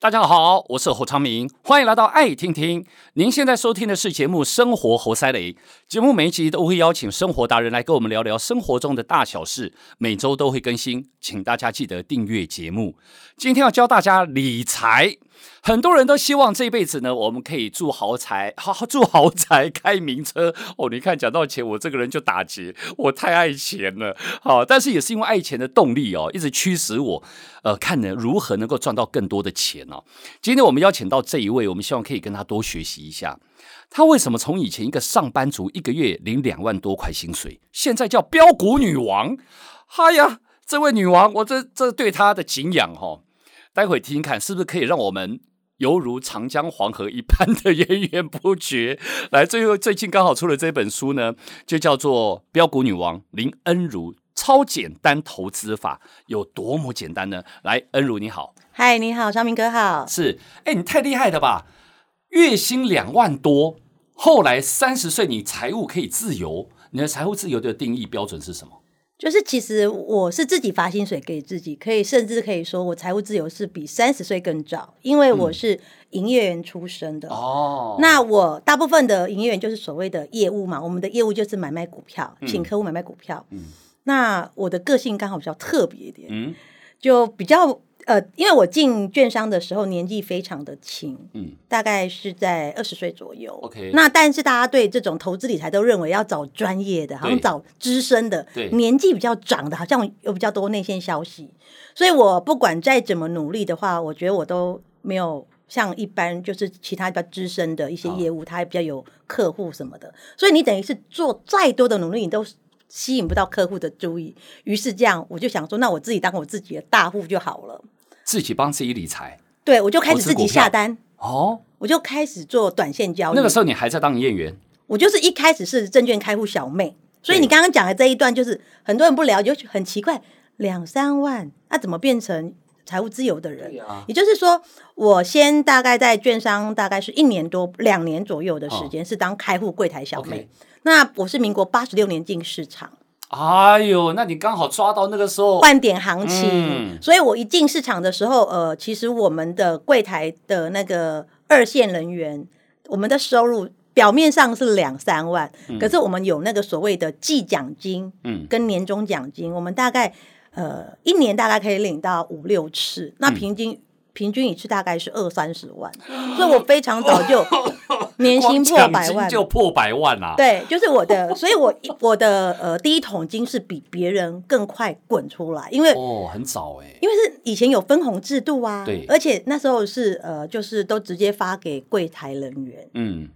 大家好，我是侯昌明，欢迎来到爱听听。您现在收听的是节目《生活活塞雷》，节目每一集都会邀请生活达人来跟我们聊聊生活中的大小事，每周都会更新，请大家记得订阅节目。今天要教大家理财。很多人都希望这辈子呢，我们可以住豪宅，好好住豪宅，开名车哦。你看，讲到钱，我这个人就打结，我太爱钱了。好，但是也是因为爱钱的动力哦，一直驱使我，呃，看呢如何能够赚到更多的钱哦。今天我们邀请到这一位，我们希望可以跟他多学习一下。他为什么从以前一个上班族，一个月领两万多块薪水，现在叫标股女王？嗨呀，这位女王，我这这对她的敬仰哈、哦。待会听听看，是不是可以让我们犹如长江黄河一般的 源源不绝？来，最后最近刚好出了这本书呢，就叫做《标股女王林恩如超简单投资法》，有多么简单呢？来，恩如你好，嗨，你好，张明哥好，是，哎，你太厉害了吧？月薪两万多，后来三十岁你财务可以自由，你的财务自由的定义标准是什么？就是其实我是自己发薪水给自己，可以甚至可以说我财务自由是比三十岁更早，因为我是营业员出身的。哦、嗯，那我大部分的营业员就是所谓的业务嘛，我们的业务就是买卖股票，请客户买卖股票。嗯，那我的个性刚好比较特别一点，嗯，就比较。呃，因为我进券商的时候年纪非常的轻，嗯，大概是在二十岁左右。OK，那但是大家对这种投资理财都认为要找专业的，好像找资深的，对，年纪比较长的，好像有比较多内线消息。所以我不管再怎么努力的话，我觉得我都没有像一般就是其他比较资深的一些业务，他还比较有客户什么的。所以你等于是做再多的努力，你都吸引不到客户的注意，于是这样我就想说，那我自己当我自己的大户就好了，自己帮自己理财。对，我就开始自己下单哦，我就开始做短线交易。那个时候你还在当营业员？我就是一开始是证券开户小妹，所以你刚刚讲的这一段就是很多人不了解，就很奇怪，两三万那、啊、怎么变成财务自由的人？啊、也就是说，我先大概在券商大概是一年多两年左右的时间，哦、是当开户柜台小妹。Okay 那我是民国八十六年进市场，哎呦，那你刚好抓到那个时候。换点行情，嗯、所以我一进市场的时候，呃，其实我们的柜台的那个二线人员，我们的收入表面上是两三万，嗯、可是我们有那个所谓的季奖金，嗯，跟年终奖金，嗯、我们大概呃一年大概可以领到五六次，那平均。嗯平均一次大概是二三十万，所以我非常早就 年薪破百万，就破百万啊！对，就是我的，所以我我的呃第一桶金是比别人更快滚出来，因为哦很早哎，因为是以前有分红制度啊，对，而且那时候是呃就是都直接发给柜台人员，嗯。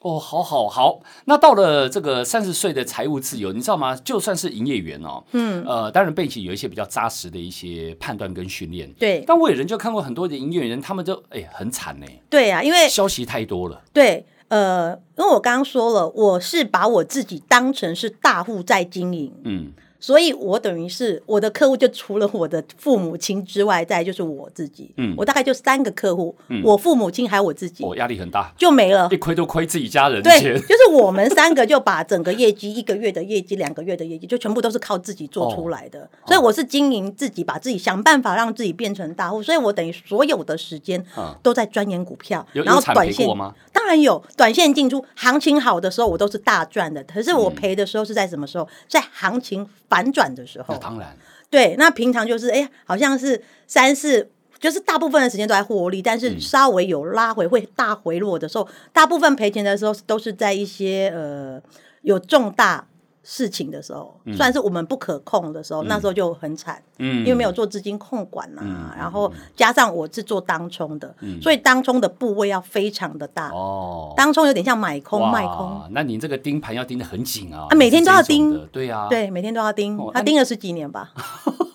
哦，好好好，那到了这个三十岁的财务自由，你知道吗？就算是营业员哦，嗯，呃，当然背景有一些比较扎实的一些判断跟训练，对。但我有人就看过很多的营业员，他们就哎很惨呢。对啊，因为消息太多了。对，呃，因为我刚刚说了，我是把我自己当成是大户在经营，嗯。所以，我等于是我的客户，就除了我的父母亲之外，再就是我自己。嗯，我大概就三个客户，嗯、我父母亲还有我自己。我压、哦、力很大，就没了，一亏都亏自己家人。对，就是我们三个就把整个业绩，一个月的业绩，两个月的业绩，就全部都是靠自己做出来的。哦、所以我是经营自己，把自己想办法让自己变成大户。所以我等于所有的时间都在钻研股票，嗯、然后短线吗？当然有，短线进出，行情好的时候我都是大赚的。可是我赔的时候是在什么时候？在行情。反转的时候，当然对。那平常就是，哎，好像是三四，就是大部分的时间都在获利，但是稍微有拉回会大回落的时候，嗯、大部分赔钱的时候都是在一些呃有重大。事情的时候，算是我们不可控的时候，嗯、那时候就很惨，嗯，因为没有做资金控管呐、啊，嗯、然后加上我是做当冲的，嗯、所以当冲的部位要非常的大哦，当冲有点像买空卖空，那你这个盯盘要盯得很紧啊，啊，每天都要盯，对、啊，对，每天都要盯，哦、他盯了十几年吧。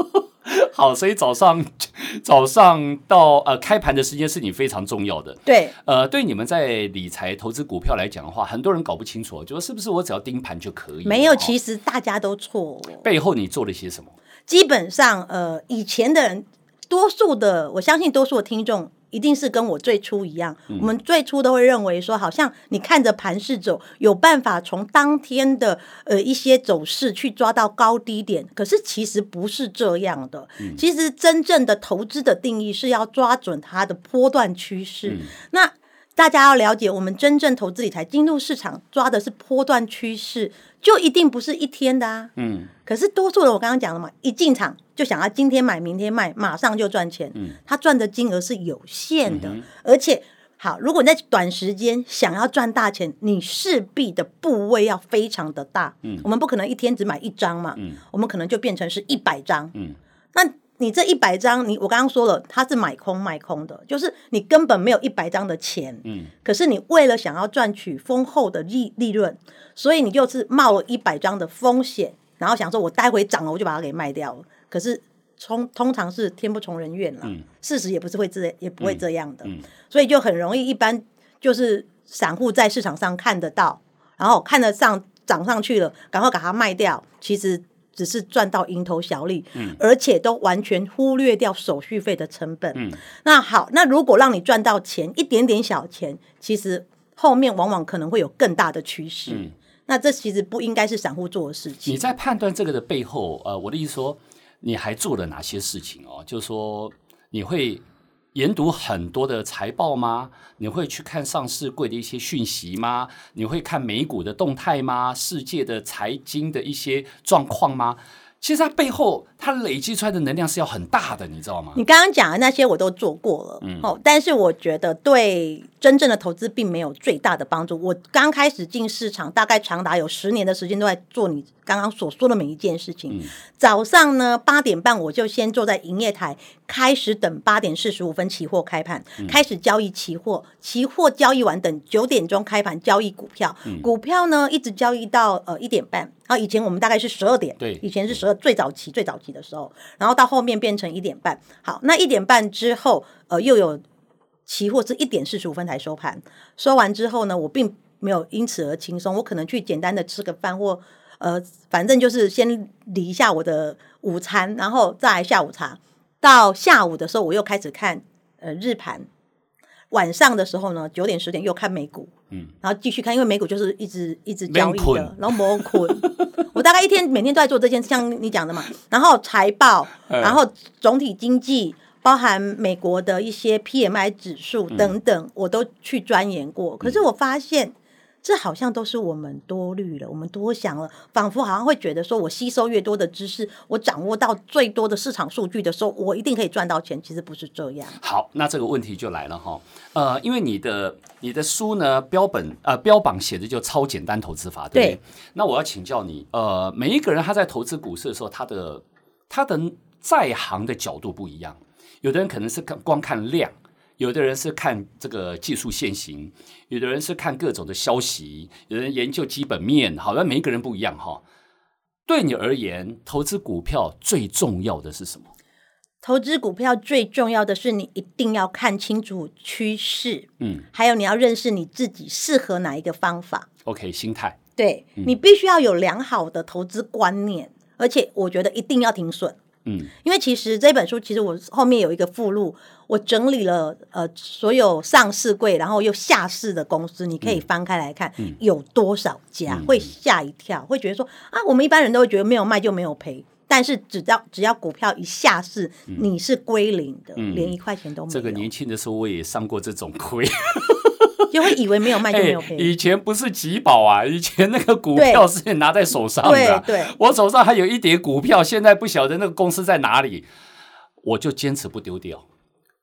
好，所以早上 早上到呃开盘的时间是你非常重要的。对，呃，对你们在理财投资股票来讲的话，很多人搞不清楚，就说是不是我只要盯盘就可以？没有，其实大家都错。背后你做了些什么？基本上，呃，以前的人，多数的，我相信多数的听众。一定是跟我最初一样。嗯、我们最初都会认为说，好像你看着盘势走，有办法从当天的呃一些走势去抓到高低点。可是其实不是这样的。嗯、其实真正的投资的定义是要抓准它的波段趋势。嗯、那大家要了解，我们真正投资理财进入市场抓的是波段趋势，就一定不是一天的啊。嗯。可是多数人，我刚刚讲了嘛，一进场就想要今天买，明天卖，马上就赚钱。嗯。他赚的金额是有限的，嗯、而且好，如果你在短时间想要赚大钱，你势必的部位要非常的大。嗯。我们不可能一天只买一张嘛。嗯。我们可能就变成是一百张。嗯。那。你这一百张，你我刚刚说了，它是买空卖空的，就是你根本没有一百张的钱，嗯，可是你为了想要赚取丰厚的利利润，所以你就是冒了一百张的风险，然后想说我待会涨了我就把它给卖掉了，可是通通常是天不从人愿了，嗯，事实也不是会这也不会这样的，嗯，嗯，所以就很容易，一般就是散户在市场上看得到，然后看得上涨上去了，赶快把它卖掉，其实。只是赚到蝇头小利，嗯，而且都完全忽略掉手续费的成本，嗯，那好，那如果让你赚到钱，一点点小钱，其实后面往往可能会有更大的趋势，嗯，那这其实不应该是散户做的事情。你在判断这个的背后，呃，我的意思说，你还做了哪些事情哦？就是说你会。研读很多的财报吗？你会去看上市柜的一些讯息吗？你会看美股的动态吗？世界的财经的一些状况吗？其实它背后，它累积出来的能量是要很大的，你知道吗？你刚刚讲的那些我都做过了，嗯，哦，但是我觉得对真正的投资并没有最大的帮助。我刚开始进市场，大概长达有十年的时间都在做你刚刚所说的每一件事情。嗯，早上呢，八点半我就先坐在营业台，开始等八点四十五分期货开盘，嗯，开始交易期货，期货交易完等九点钟开盘交易股票，嗯，股票呢一直交易到呃一点半。然后以前我们大概是十二点，对，以前是十二最早期最早期的时候，然后到后面变成一点半。好，那一点半之后，呃，又有期货是一点四十五分才收盘。收完之后呢，我并没有因此而轻松，我可能去简单的吃个饭或呃，反正就是先理一下我的午餐，然后再来下午茶。到下午的时候，我又开始看呃日盘。晚上的时候呢，九点十点又看美股，嗯，然后继续看，因为美股就是一直一直交易的，然后摩捆。我大概一天每天都在做这件事，像你讲的嘛，然后财报，然后总体经济，包含美国的一些 PMI 指数等等，嗯、我都去钻研过。可是我发现。这好像都是我们多虑了，我们多想了，仿佛好像会觉得说，我吸收越多的知识，我掌握到最多的市场数据的时候，我一定可以赚到钱。其实不是这样。好，那这个问题就来了哈，呃，因为你的你的书呢，标本呃标榜写的就超简单投资法，对不对？对。那我要请教你，呃，每一个人他在投资股市的时候，他的他的在行的角度不一样，有的人可能是看光看量。有的人是看这个技术现行，有的人是看各种的消息，有人研究基本面，好像每一个人不一样哈。对你而言，投资股票最重要的是什么？投资股票最重要的是你一定要看清楚趋势，嗯，还有你要认识你自己适合哪一个方法。OK，心态，对，嗯，你必须要有良好的投资观念，而且我觉得一定要停损。嗯，因为其实这本书其实我后面有一个附录，我整理了呃所有上市柜然后又下市的公司，你可以翻开来看，有多少家，会吓一跳，会觉得说啊，我们一般人都会觉得没有卖就没有赔，但是只要只要股票一下市，你是归零的，连一块钱都没有。这个年轻的时候我也上过这种亏。就会以为没有卖 就没有赔。以前不是集宝啊，以前那个股票是拿在手上的。对对，我手上还有一叠股票，现在不晓得那个公司在哪里，我就坚持不丢掉，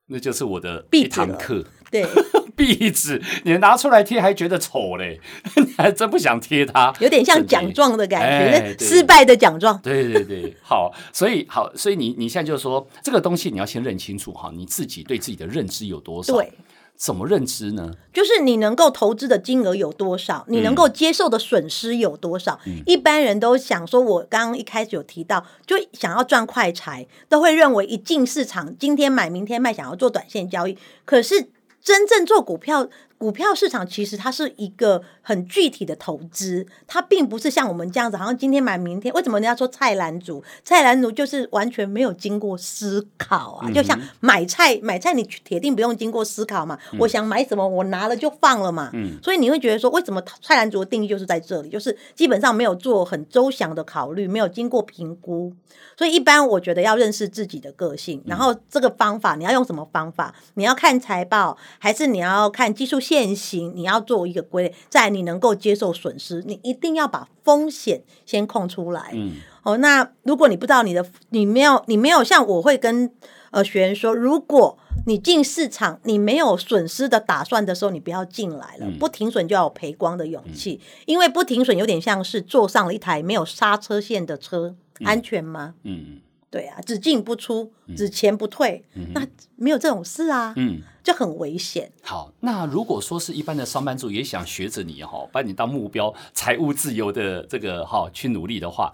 那就是我的一堂课。对，壁纸你拿出来贴还觉得丑嘞，你还真不想贴它。有点像奖状的感觉，失败的奖状。对对对，好，所以好，所以你你现在就是说这个东西你要先认清楚哈，你自己对自己的认知有多少？对。怎么认知呢？就是你能够投资的金额有多少，你能够接受的损失有多少。嗯、一般人都想说，我刚刚一开始有提到，就想要赚快财，都会认为一进市场，今天买明天卖，想要做短线交易。可是真正做股票，股票市场其实它是一个很具体的投资，它并不是像我们这样子，好像今天买明天。为什么人家说菜篮族？菜篮族就是完全没有经过思考啊，嗯、就像买菜，买菜你铁定不用经过思考嘛。嗯、我想买什么，我拿了就放了嘛。嗯、所以你会觉得说，为什么菜篮族的定义就是在这里，就是基本上没有做很周详的考虑，没有经过评估。所以一般我觉得要认识自己的个性，然后这个方法你要用什么方法？你要看财报，还是你要看技术线？变形，你要做一个归类，在你能够接受损失，你一定要把风险先控出来。嗯，哦，那如果你不知道你的，你没有，你没有像我会跟呃学员说，如果你进市场，你没有损失的打算的时候，你不要进来了。嗯、不停损就要有赔光的勇气，嗯、因为不停损有点像是坐上了一台没有刹车线的车，嗯、安全吗？嗯。对啊，只进不出，只钱不退，嗯、那没有这种事啊，嗯，就很危险。好，那如果说是一般的上班族也想学着你哈，把你当目标，财务自由的这个哈去努力的话，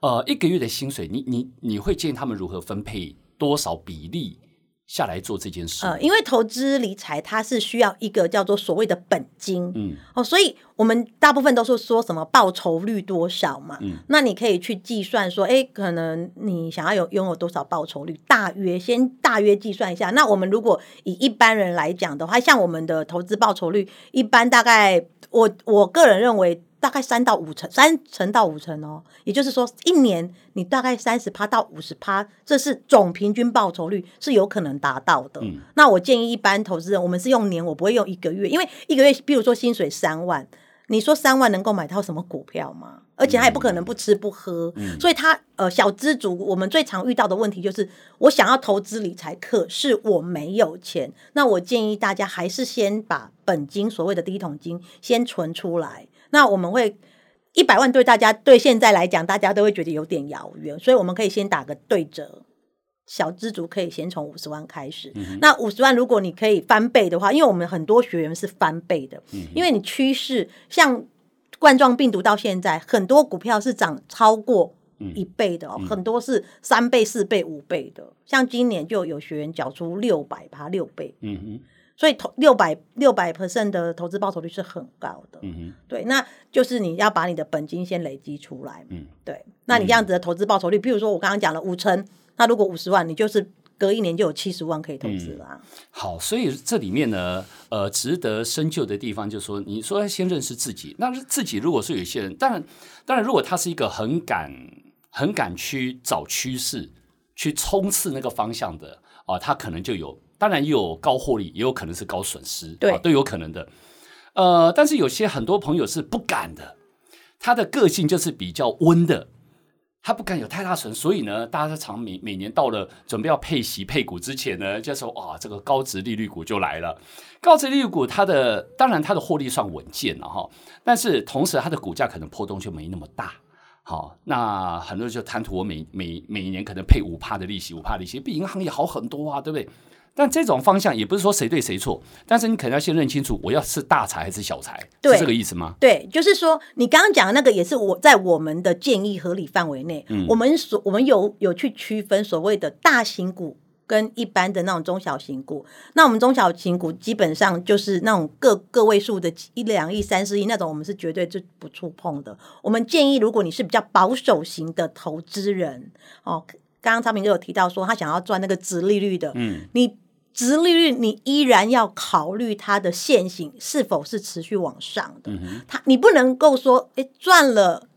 呃，一个月的薪水，你你你会建议他们如何分配多少比例？下来做这件事，呃，因为投资理财它是需要一个叫做所谓的本金，嗯，哦，所以我们大部分都是说什么报酬率多少嘛，嗯，那你可以去计算说，哎，可能你想要有拥有多少报酬率，大约先大约计算一下。那我们如果以一般人来讲的话，像我们的投资报酬率，一般大概我我个人认为。大概三到五成，三成到五成哦，也就是说，一年你大概三十趴到五十趴，这是总平均报酬率是有可能达到的。嗯，那我建议一般投资人，我们是用年，我不会用一个月，因为一个月，比如说薪水三万，你说三万能够买到什么股票吗？而且他也不可能不吃不喝，嗯，所以他呃小资族，我们最常遇到的问题就是，我想要投资理财，可是我没有钱。那我建议大家还是先把本金，所谓的第一桶金，先存出来。那我们会一百万对大家对现在来讲，大家都会觉得有点遥远，所以我们可以先打个对折，小资族可以先从五十万开始。嗯、那五十万如果你可以翻倍的话，因为我们很多学员是翻倍的，嗯、因为你趋势像冠状病毒到现在，很多股票是涨超过一倍的哦，嗯、很多是三倍、四倍、五倍的，像今年就有学员缴出六百趴六倍。嗯哼所以投六百六百 percent 的投资报酬率是很高的，嗯哼，对，那就是你要把你的本金先累积出来，嗯，对，那你这样子的投资报酬率，比如说我刚刚讲了五成，那如果五十万，你就是隔一年就有七十万可以投资了，嗯。好，所以这里面呢，呃，值得深究的地方就是说，你说要先认识自己，那自己如果是有些人，当然，当然，如果他是一个很敢、很敢去找趋势、去冲刺那个方向的啊，呃，他可能就有。当然也有高获利，也有可能是高损失，对、啊，都有可能的。呃，但是有些很多朋友是不敢的，他的个性就是比较温的，他不敢有太大损，所以呢，大家常每每年到了准备要配息配股之前呢，就说哇，这个高值利率股就来了。高值利率股它的当然它的获利算稳健了哈，但是同时它的股价可能波动就没那么大。好，那很多人就贪图我每每每一年可能配五帕的利息，五帕利息比银行也好很多啊，对不对？但这种方向也不是说谁对谁错，但是你可能要先认清楚，我要是大财还是小财，是这个意思吗？对，就是说你刚刚讲的那个也是我在我们的建议合理范围内，嗯，我们所我们有有去区分所谓的大型股跟一般的那种中小型股。那我们中小型股基本上就是那种个个位数的一两亿、三四亿那种，我们是绝对就不触碰的。我们建议，如果你是比较保守型的投资人，哦，刚刚昌明就有提到说他想要赚那个值利率的，嗯，你。殖利率，你依然要考虑它的线型是否是持续往上的。它，你不能够说，诶，赚了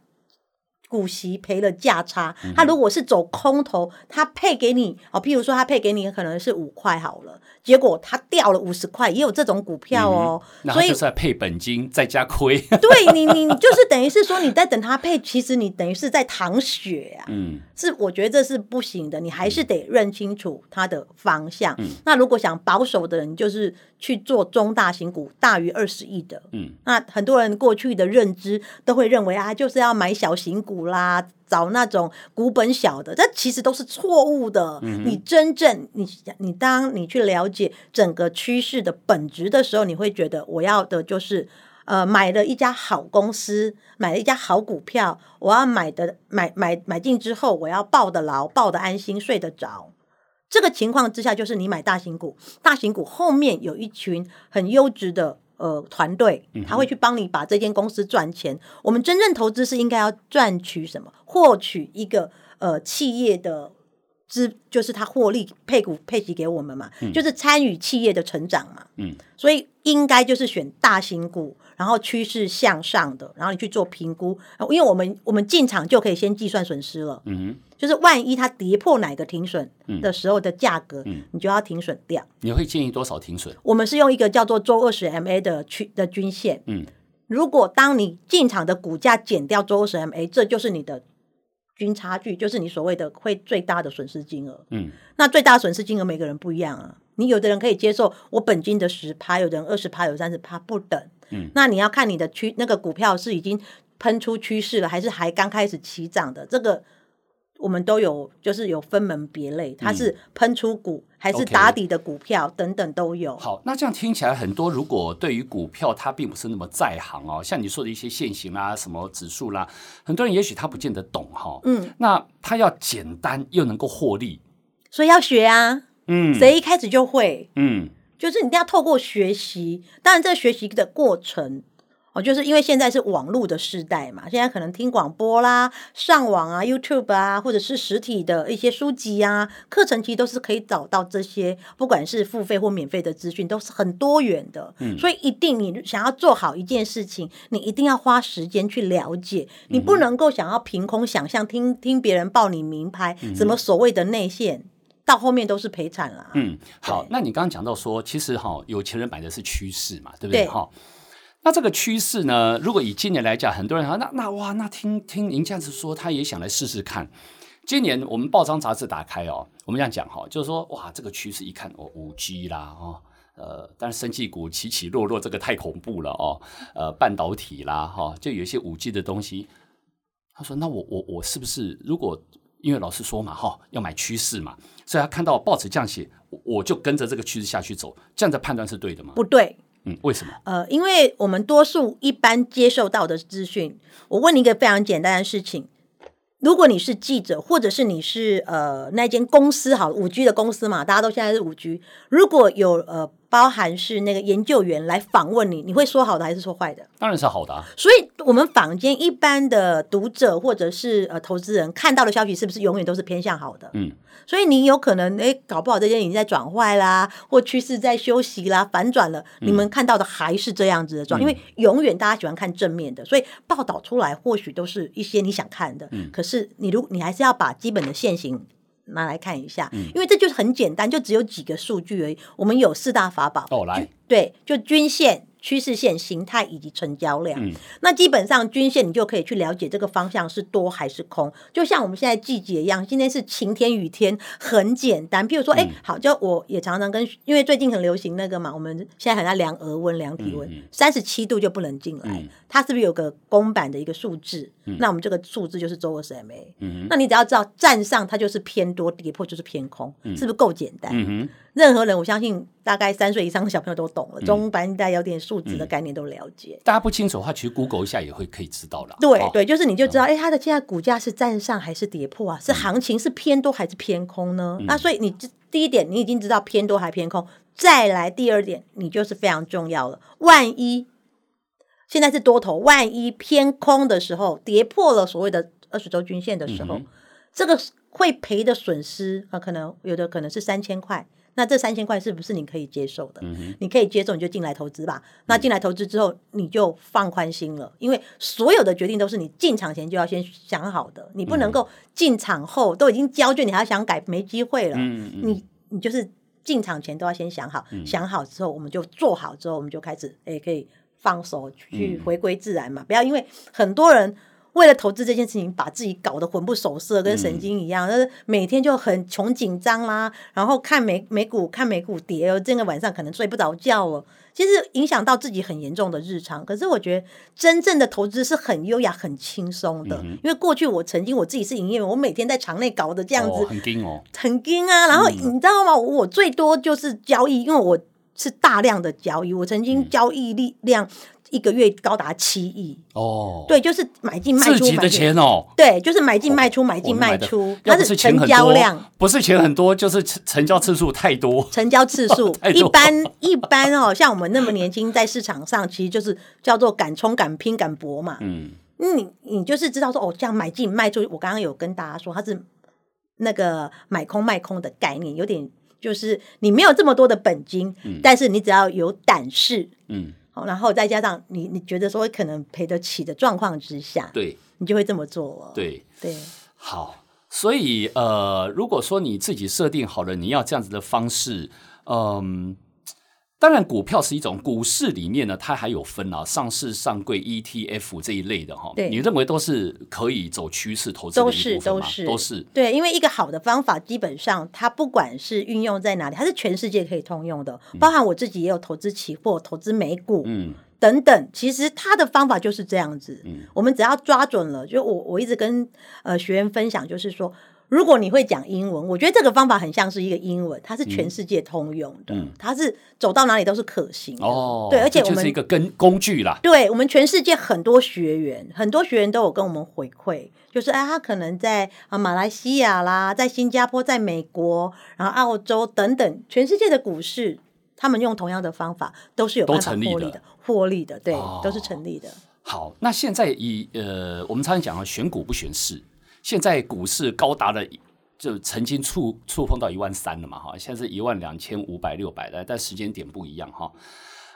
股息，赔了价差。他如果是走空头，他配给你，哦，譬如说他配给你可能是五块好了。结果他掉了五十块，也有这种股票哦。嗯、所以就是在配本金再加亏。对你，你就是等于是说你在等他配，其实你等于是在淌血啊。嗯，是我觉得这是不行的，你还是得认清楚它的方向。嗯，那如果想保守的人，就是去做中大型股，大于二十亿的。嗯，那很多人过去的认知都会认为啊，就是要买小型股啦。找那种股本小的，这其实都是错误的。嗯、你真正你你当你去了解整个趋势的本质的时候，你会觉得我要的就是呃买了一家好公司，买了一家好股票，我要买的买买买进之后，我要抱得牢，抱得安心，睡得着。这个情况之下，就是你买大型股，大型股后面有一群很优质的呃团队，他会去帮你把这间公司赚钱。嗯、我们真正投资是应该要赚取什么？获取一个呃企业的。资就是他获利配股配息给我们嘛，嗯、就是参与企业的成长嘛，嗯，所以应该就是选大型股，然后趋势向上的，然后你去做评估，因为我们我们进场就可以先计算损失了，嗯，就是万一它跌破哪个停损的时候的价格，嗯，你就要停损掉。你会建议多少停损？我们是用一个叫做周二十 MA 的区的均线，嗯，如果当你进场的股价减掉周二十 MA，这就是你的。均差距就是你所谓的会最大的损失金额。嗯，那最大损失金额每个人不一样啊。你有的人可以接受我本金的十趴，有的人二十趴，有三十趴不等。嗯，那你要看你的趋那个股票是已经喷出趋势了，还是还刚开始起涨的这个。我们都有，就是有分门别类，它是喷出股、嗯、还是打底的股票 Okay 等等都有。好，那这样听起来，很多如果对于股票它并不是那么在行哦，像你说的一些线型啦、什么指数啦，很多人也许他不见得懂哈、哦。嗯，那他要简单又能够获利，所以要学啊。嗯，谁一开始就会？嗯，就是你一定要透过学习，当然这个学习的过程。哦，就是因为现在是网络的时代嘛，现在可能听广播啦、上网啊、YouTube 啊，或者是实体的一些书籍啊、课程，其实都是可以找到这些，不管是付费或免费的资讯，都是很多元的。嗯，所以一定你想要做好一件事情，你一定要花时间去了解，你不能够想要凭空想象，听听别人报你名牌，什么所谓的内线，到后面都是赔惨了。嗯，好，那你刚刚讲到说，其实哈，有钱人买的是趋势嘛，对不对？哈。那这个趋势呢？如果以今年来讲，很多人说那那哇，那听听您这样子说，他也想来试试看。今年我们报章杂志打开哦，我们这样讲哈，就是说哇，这个趋势一看哦，五 G 啦哦，呃，但是生技股起起落落，这个太恐怖了哦，呃，半导体啦哈、哦，就有一些五 G 的东西。他说，那我我我是不是如果因为老师说嘛哈、哦，要买趋势嘛，所以他看到报纸这样写，我就跟着这个趋势下去走，这样的判断是对的吗？不对。嗯，为什么？呃，因为我们多数一般接受到的资讯，我问你一个非常简单的事情：如果你是记者，或者是你是呃那间公司，好，五 G 的公司嘛，大家都现在是五 G，如果有呃。包含是那个研究员来访问你，你会说好的还是说坏的？当然是好的啊。所以，我们坊间一般的读者或者是呃投资人看到的消息，是不是永远都是偏向好的？嗯。所以你有可能诶，搞不好这件已经在转坏啦，或趋势在休息啦，反转了。你们看到的还是这样子的状，嗯、因为永远大家喜欢看正面的，所以报道出来或许都是一些你想看的。嗯。可是你如你还是要把基本的线型。拿来看一下，因为这就是很简单，就只有几个数据而已。我们有四大法宝。哦，来，对，就均线。趋势线、形态以及成交量，嗯、那基本上均线你就可以去了解这个方向是多还是空。就像我们现在季节一样，今天是晴天、雨天，很简单。譬如说，哎、嗯，好，就我也常常跟，因为最近很流行那个嘛，我们现在很爱量额温、量体温，三十七度就不能进来。嗯、它是不是有个公版的一个数字？嗯、那我们这个数字就是周二十 MA。嗯、那你只要知道站上它就是偏多，跌破就是偏空，嗯、是不是够简单？嗯任何人，我相信大概三岁以上的小朋友都懂了，中班带有点数值的概念都了解。大家不清楚的话，其实 Google 一下也会可以知道了。对对，就是你就知道，哎，它的现在股价是站上还是跌破啊？是行情是偏多还是偏空呢？那所以你第一点，你已经知道偏多还偏空。再来第二点，你就是非常重要了。万一现在是多头，万一偏空的时候，跌破了所谓的二十周均线的时候，这个会赔的损失啊，可能有的可能是三千块。那这三千块是不是你可以接受的？嗯、你可以接受，你就进来投资吧。那进来投资之后，你就放宽心了，因为所有的决定都是你进场前就要先想好的。你不能够进场后都已经交卷，你还要想改，没机会了。你你就是进场前都要先想好，嗯、想好之后我们就做好之后，我们就开始哎可以放手去回归自然嘛。嗯、不要因为很多人。为了投资这件事情，把自己搞得魂不守舍，跟神经一样，就是、嗯、每天就很穷紧张啦，然后看美美股，看美股跌，这个晚上可能睡不着觉了。其实影响到自己很严重的日常。可是我觉得真正的投资是很优雅、很轻松的。嗯、因为过去我曾经我自己是营业员，我每天在场内搞的这样子，哦、很惊哦，很惊啊。然后你知道吗？我最多就是交易，因为我。是大量的交易，我曾经交易力量一个月高达七亿。哦，对，就是买进卖出，自己的钱哦，对，就是买进卖出，买进卖出，它是成交量，不是钱很多，就是成交次数太多，成交次数。一般一般哦，像我们那么年轻，在市场上其实就是叫做敢冲敢拼敢搏嘛，嗯，你你就是知道说哦，这样买进卖出，我刚刚有跟大家说，它是那个买空卖空的概念，有点。就是你没有这么多的本金，嗯、但是你只要有胆识，嗯，好，然后再加上你你觉得说可能赔得起的状况之下，对，你就会这么做哦。对对，好，所以呃，如果说你自己设定好了你要这样子的方式，嗯。当然，股票是一种股市里面呢，它还有分啊，上市、上柜、ETF 这一类的哈。对，你认为都是可以走趋势投资的一部分吗？都是，都是，都是。对，因为一个好的方法，基本上它不管是运用在哪里，它是全世界可以通用的。包含我自己也有投资期货、投资美股，嗯，等等。其实它的方法就是这样子。嗯，我们只要抓准了，就我我一直跟呃学员分享，就是说。如果你会讲英文，我觉得这个方法很像是一个英文，它是全世界通用的，嗯、它是走到哪里都是可行的。哦，对，而且我们是一个跟工具啦。对，我们全世界很多学员，很多学员都有跟我们回馈，就是哎，他可能在啊马来西亚啦，在新加坡，在美国，然后澳洲等等，全世界的股市，他们用同样的方法都是有办法获利的，获利的，对，哦、都是成立的。好，那现在以呃，我们常常讲啊，选股不选市。现在股市高达了，就曾经触触碰到一万三了嘛，哈，现在是一万两千五百六百的，但时间点不一样哈。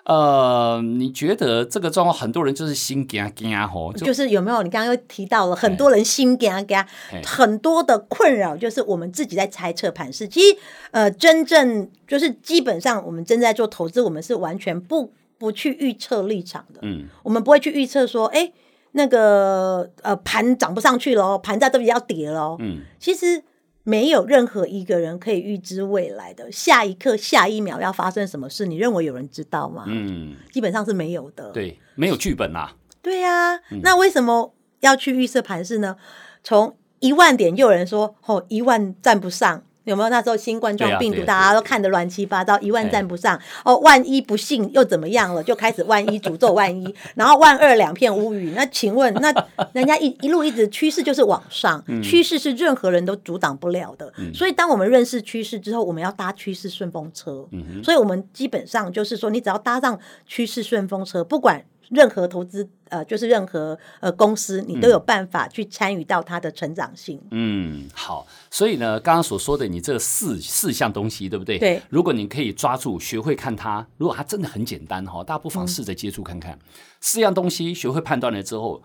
呃，你觉得这个状况，很多人就是心惊惊吼，就是有没有？你刚刚又提到了很多人心惊惊，很多的困扰就是我们自己在猜测盘势。其实，呃，真正就是基本上我们正在做投资，我们是完全不不去预测立场的，嗯，我们不会去预测说，哎。那个呃盘涨不上去了，盘在这里要跌了。嗯，其实没有任何一个人可以预知未来的下一刻、下一秒要发生什么事。你认为有人知道吗？嗯，基本上是没有的。对，没有剧本呐、啊。对呀、啊，嗯、那为什么要去预测盘势呢？从一万点又有人说，哦，一万站不上。有没有那时候新冠状病毒，大家都看得乱七八糟，一万站不上哦，万一不幸又怎么样了？就开始万一诅咒万一，然后万二两片乌云。那请问，那 人家一一路一直趋势就是往上，趋势是任何人都阻挡不了的。所以，当我们认识趋势之后，我们要搭趋势顺风车。所以我们基本上就是说，你只要搭上趋势顺风车，不管。任何投资，呃，就是任何呃公司，你都有办法去参与到它的成长性。嗯，好，所以呢，刚刚所说的你这四四项东西，对不对？对。如果你可以抓住，学会看它，如果它真的很简单哈，大家不妨试着接触看看。嗯、四样东西学会判断了之后，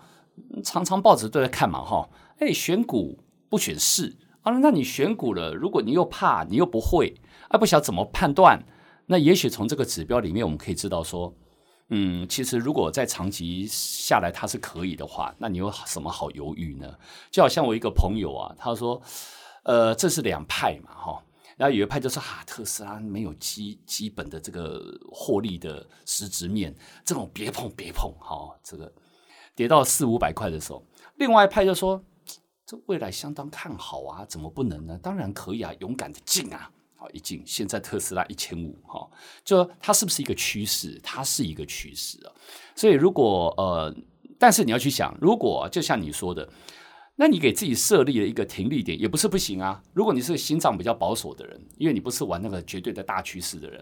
常常报纸都在看嘛哈。哎，选股不选市啊？那你选股了，如果你又怕，你又不会，啊，不晓得怎么判断，那也许从这个指标里面，我们可以知道说。嗯，其实如果在长期下来它是可以的话，那你有什么好犹豫呢？就好像我一个朋友啊，他说，呃，这是两派嘛，哈，然后有一派就说啊，特斯拉没有基基本的这个获利的实质面，这种别碰别碰，哈，这个跌到四五百块的时候，另外一派就说，这未来相当看好啊，怎么不能呢？当然可以啊，勇敢的进啊。好，一进，现在特斯拉一千五，哈，就它是不是一个趋势？它是一个趋势啊。所以如果呃，但是你要去想，如果就像你说的，那你给自己设立了一个停利点，也不是不行啊。如果你是心脏比较保守的人，因为你不是玩那个绝对的大趋势的人，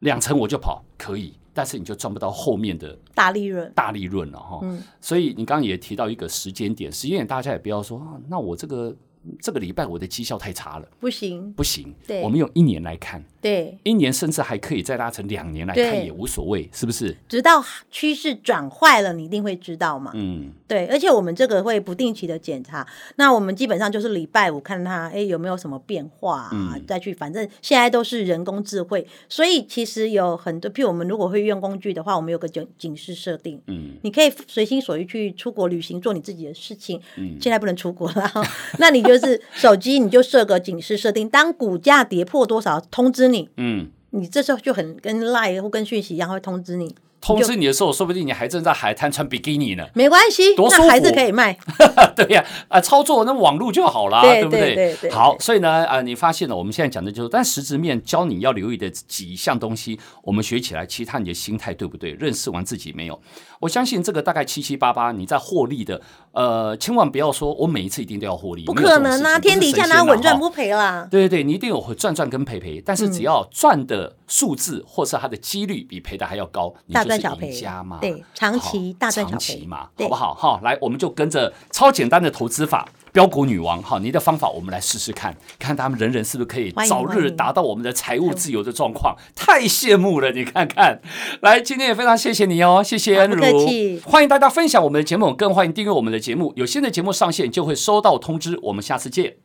两成我就跑可以，但是你就赚不到后面的大利润，大利润了哈。嗯，所以你刚刚也提到一个时间点，时间点大家也不要说啊，那我这个。这个礼拜我的绩效太差了，不行，不行。对，我们用一年来看，对，一年甚至还可以再拉成两年来看也无所谓，是不是？直到趋势转坏了，你一定会知道嘛。嗯，对，而且我们这个会不定期的检查。那我们基本上就是礼拜五看它，哎，有没有什么变化啊？嗯、再去，反正现在都是人工智慧，所以其实有很多，譬如我们如果会用工具的话，我们有个警警示设定，嗯，你可以随心所欲去出国旅行，做你自己的事情。嗯，现在不能出国了，那你就。就是手机，你就设个警示设定，当股价跌破多少，通知你。嗯，你这时候就很跟 Line 或跟讯息一样，会通知你。通知你的时候，说不定你还正在海滩穿比基尼呢。没关系，多舒服，那还是可以卖。对呀，啊，操作那网络就好了，对不对？好，所以呢，啊，你发现了，我们现在讲的就是，但实质面教你要留意的几项东西，我们学起来，其他你的心态对不对？认识完自己没有？我相信这个大概七七八八，你在获利的，呃，千万不要说我每一次一定都要获利，不可能啊！天底下哪稳赚不赔啦？对对对，你一定有会赚赚跟赔赔，但是只要赚的数字或是它的几率比赔的还要高，你就是赢家嘛。对，长期大赚小赔，长期嘛，好不好？哈，来，我们就跟着超简单的投资法。标股女王，好，你的方法我们来试试看，看他们人人是不是可以早日达到我们的财务自由的状况，太羡慕了，你看看。来，今天也非常谢谢你哦，谢谢恩如，欢迎大家分享我们的节目，更欢迎订阅我们的节目，有新的节目上线就会收到通知，我们下次见。